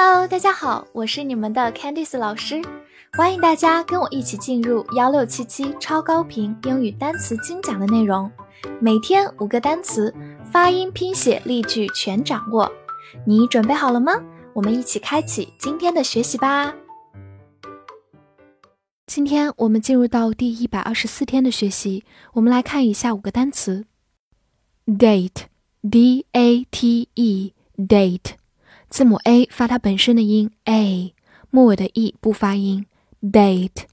Hello，大家好，我是你们的 Candice 老师，欢迎大家跟我一起进入幺六七七超高频英语单词精讲的内容，每天五个单词，发音、拼写、例句全掌握，你准备好了吗？我们一起开启今天的学习吧。今天我们进入到第一百二十四天的学习，我们来看以下五个单词：date，d a t e，date。字母 a 发它本身的音 a，末尾的 e 不发音。date，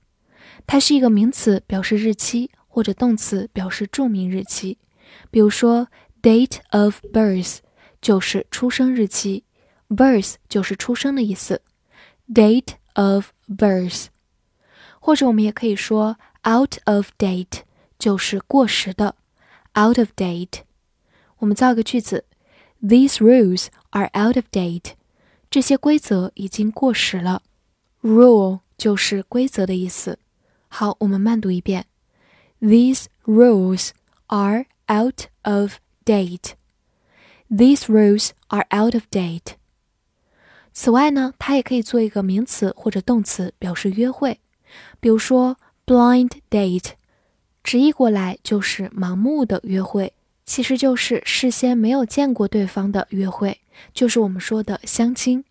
它是一个名词，表示日期，或者动词，表示著名日期。比如说，date of birth 就是出生日期，birth 就是出生的意思。date of birth，或者我们也可以说 out of date 就是过时的，out of date。我们造个句子。These rules are out of date。这些规则已经过时了。Rule 就是规则的意思。好，我们慢读一遍。These rules are out of date. These rules are out of date. 此外呢，它也可以做一个名词或者动词，表示约会。比如说，blind date，直译过来就是盲目的约会。其实就是事先没有见过对方的约会，就是我们说的相亲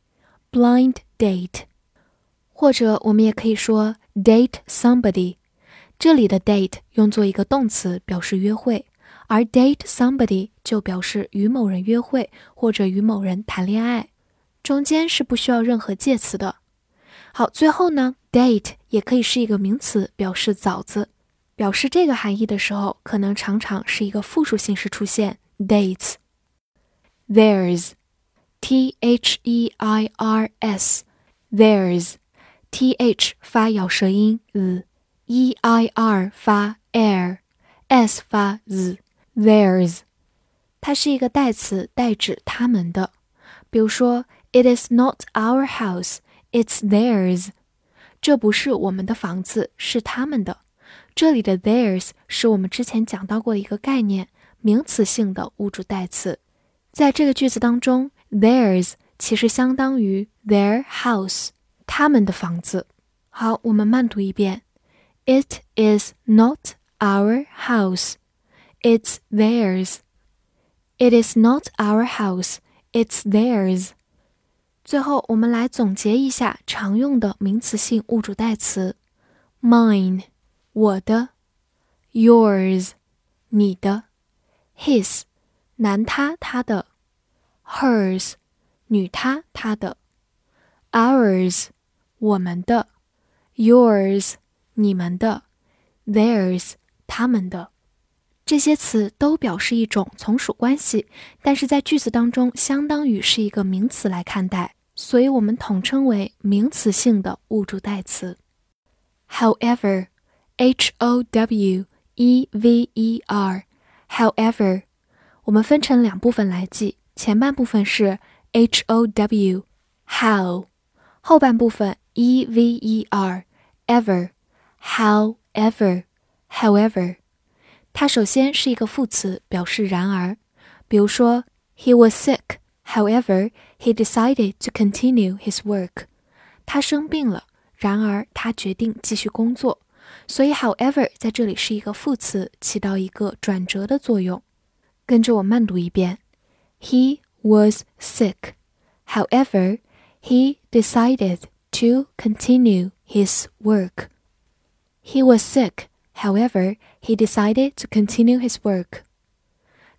，blind date，或者我们也可以说 date somebody。这里的 date 用作一个动词，表示约会，而 date somebody 就表示与某人约会或者与某人谈恋爱，中间是不需要任何介词的。好，最后呢，date 也可以是一个名词，表示枣子。表示这个含义的时候，可能常常是一个复数形式出现 dates，theirs。t h e i r s theirs t h 发咬舌音 z e i r 发 air s 发 z theirs 它是一个代词，代指他们的。比如说，It is not our house, it's theirs。这不是我们的房子，是他们的。这里的 theirs 是我们之前讲到过的一个概念，名词性的物主代词。在这个句子当中。，theirs 其实相当于 their house，他们的房子。好，我们慢读一遍：It is not our house, it's theirs. It is not our house, it's theirs. 最后，我们来总结一下常用的名词性物主代词：mine。我的，yours，你的，his，男他他的，hers，女她她的，ours，我们的，yours，你们的，theirs，他们的，这些词都表示一种从属关系，但是在句子当中相当于是一个名词来看待，所以我们统称为名词性的物主代词。However。H O W E V E R，however，我们分成两部分来记，前半部分是 H O W how，后半部分 E V E R ever however however，它首先是一个副词，表示然而，比如说 He was sick, however he decided to continue his work。他生病了，然而他决定继续工作。所以，however 在这里是一个副词，起到一个转折的作用。跟着我慢读一遍 ：He was sick. However, he decided to continue his work. He was sick. However, he decided to continue his work.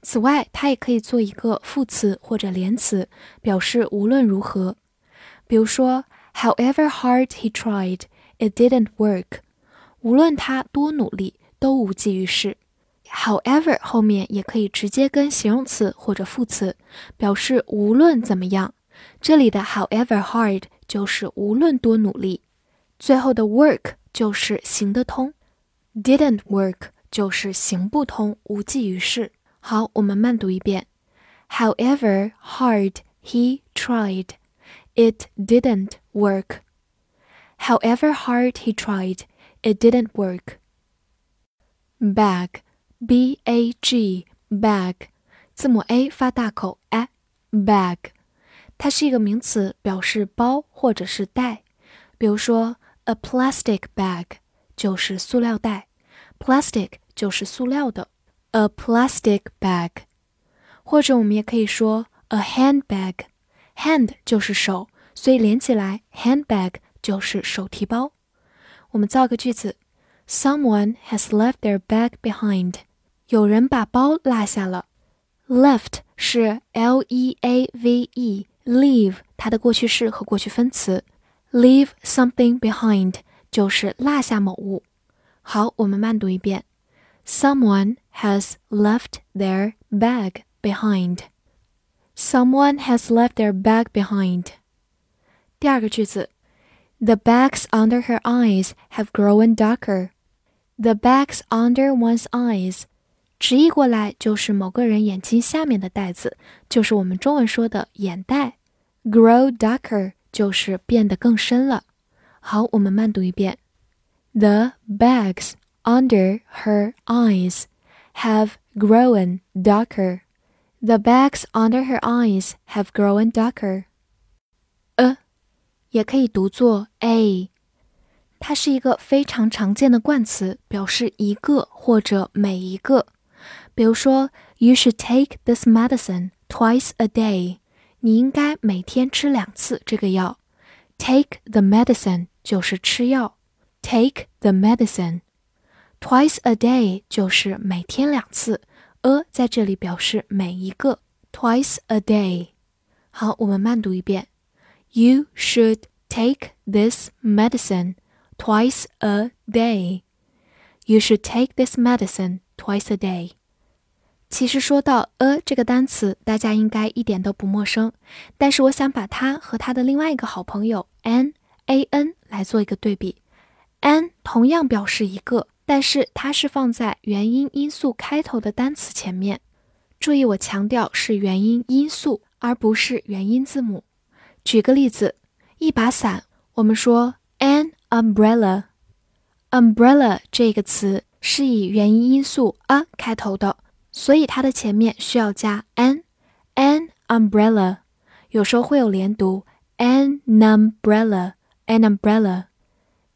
此外，它也可以做一个副词或者连词，表示无论如何。比如说，However hard he tried, it didn't work. 无论他多努力，都无济于事。 However 后面也可以直接跟形容词或者副词，表示无论怎么样。这里的 however hard 就是无论多努力。最后的 work 就是行得通，didn't work 就是行不通，无济于事。好，我们慢读一遍。However hard he tried, it didn't work. However hard he tried. It didn't work. Bag, b a g, bag，字母 a 发大口，a bag，它是一个名词，表示包或者是袋。比如说，a plastic bag 就是塑料袋，plastic 就是塑料的，a plastic bag。或者我们也可以说 a handbag，hand 就是手，所以连起来 handbag 就是手提包。我们造个句子 ：Someone has left their bag behind。有人把包落下了。Left 是 L E A V E，leave 它的过去式和过去分词。Leave something behind 就是落下某物。好，我们慢读一遍。Someone has left their bag behind. Someone has left their bag behind. 第二个句子，The bags under her eyes have grown darker. The bags under one's eyes 直译过来就是某个人眼睛下面的袋子，就是我们中文说的眼袋。Grow darker 就是变得更深了。好，我们慢读一遍。The bags under her eyes have grown darker. The bags under her eyes have grown darker. a 也可以读作 a， 它是一个非常常见的冠词，表示一个或者每一个。比如说，You should take this medicine twice a day。你应该每天吃两次这个药。Take the medicine 就是吃药。Take the medicine twice a day 就是每天两次。a 在这里表示每一个。Twice a day。好，我们慢读一遍。You should take this medicine twice a day. You should take this medicine twice a day. 其实说到 a 这个单词，大家应该一点都不陌生。但是我想把它和它的另外一个好朋友 an a n 来做一个对比。an 同样表示一个，但是它是放在元音因素开头的单词前面。注意，我强调是元音因素，而不是元音字母。举个例子，一把伞，我们说 umbrella。umbrella 这个词是以元音因素 a 开头的。所以它的前面需要加 an，an umbrella，有时候会有连读 an umbrella，an umbrella。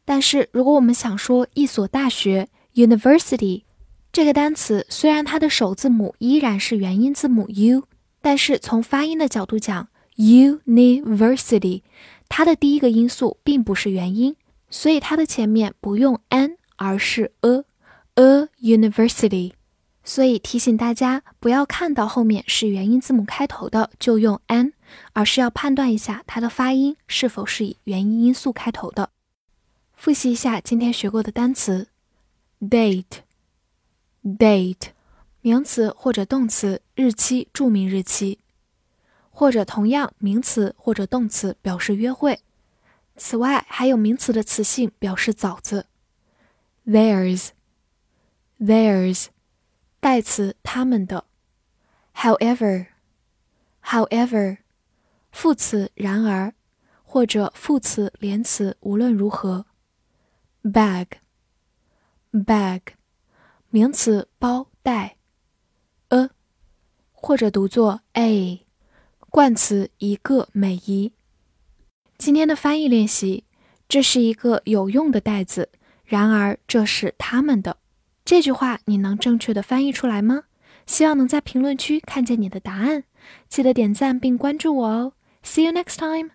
但是如果我们想说一所大学 university 这个单词，虽然它的首字母依然是元音字母 u，但是从发音的角度讲，university 它的第一个音素并不是元音，所以它的前面不用 an，而是 a，a university。所以提醒大家，不要看到后面是元音字母开头的就用 an，而是要判断一下它的发音是否是以元音音素开头的。复习一下今天学过的单词：date，date，名词或者动词，日期注明日期，或者同样名词或者动词表示约会。此外，还有名词的词性表示枣子。：theirs，theirs。代词他们的，however，however，副词然而，或者副词连词无论如何，bag，bag，名词包袋，a，或者读作 a，冠词一个每一。今天的翻译练习，这是一个有用的袋子，然而这是他们的。这句话你能正确的翻译出来吗？希望能在评论区看见你的答案。记得点赞并关注我哦。See you next time.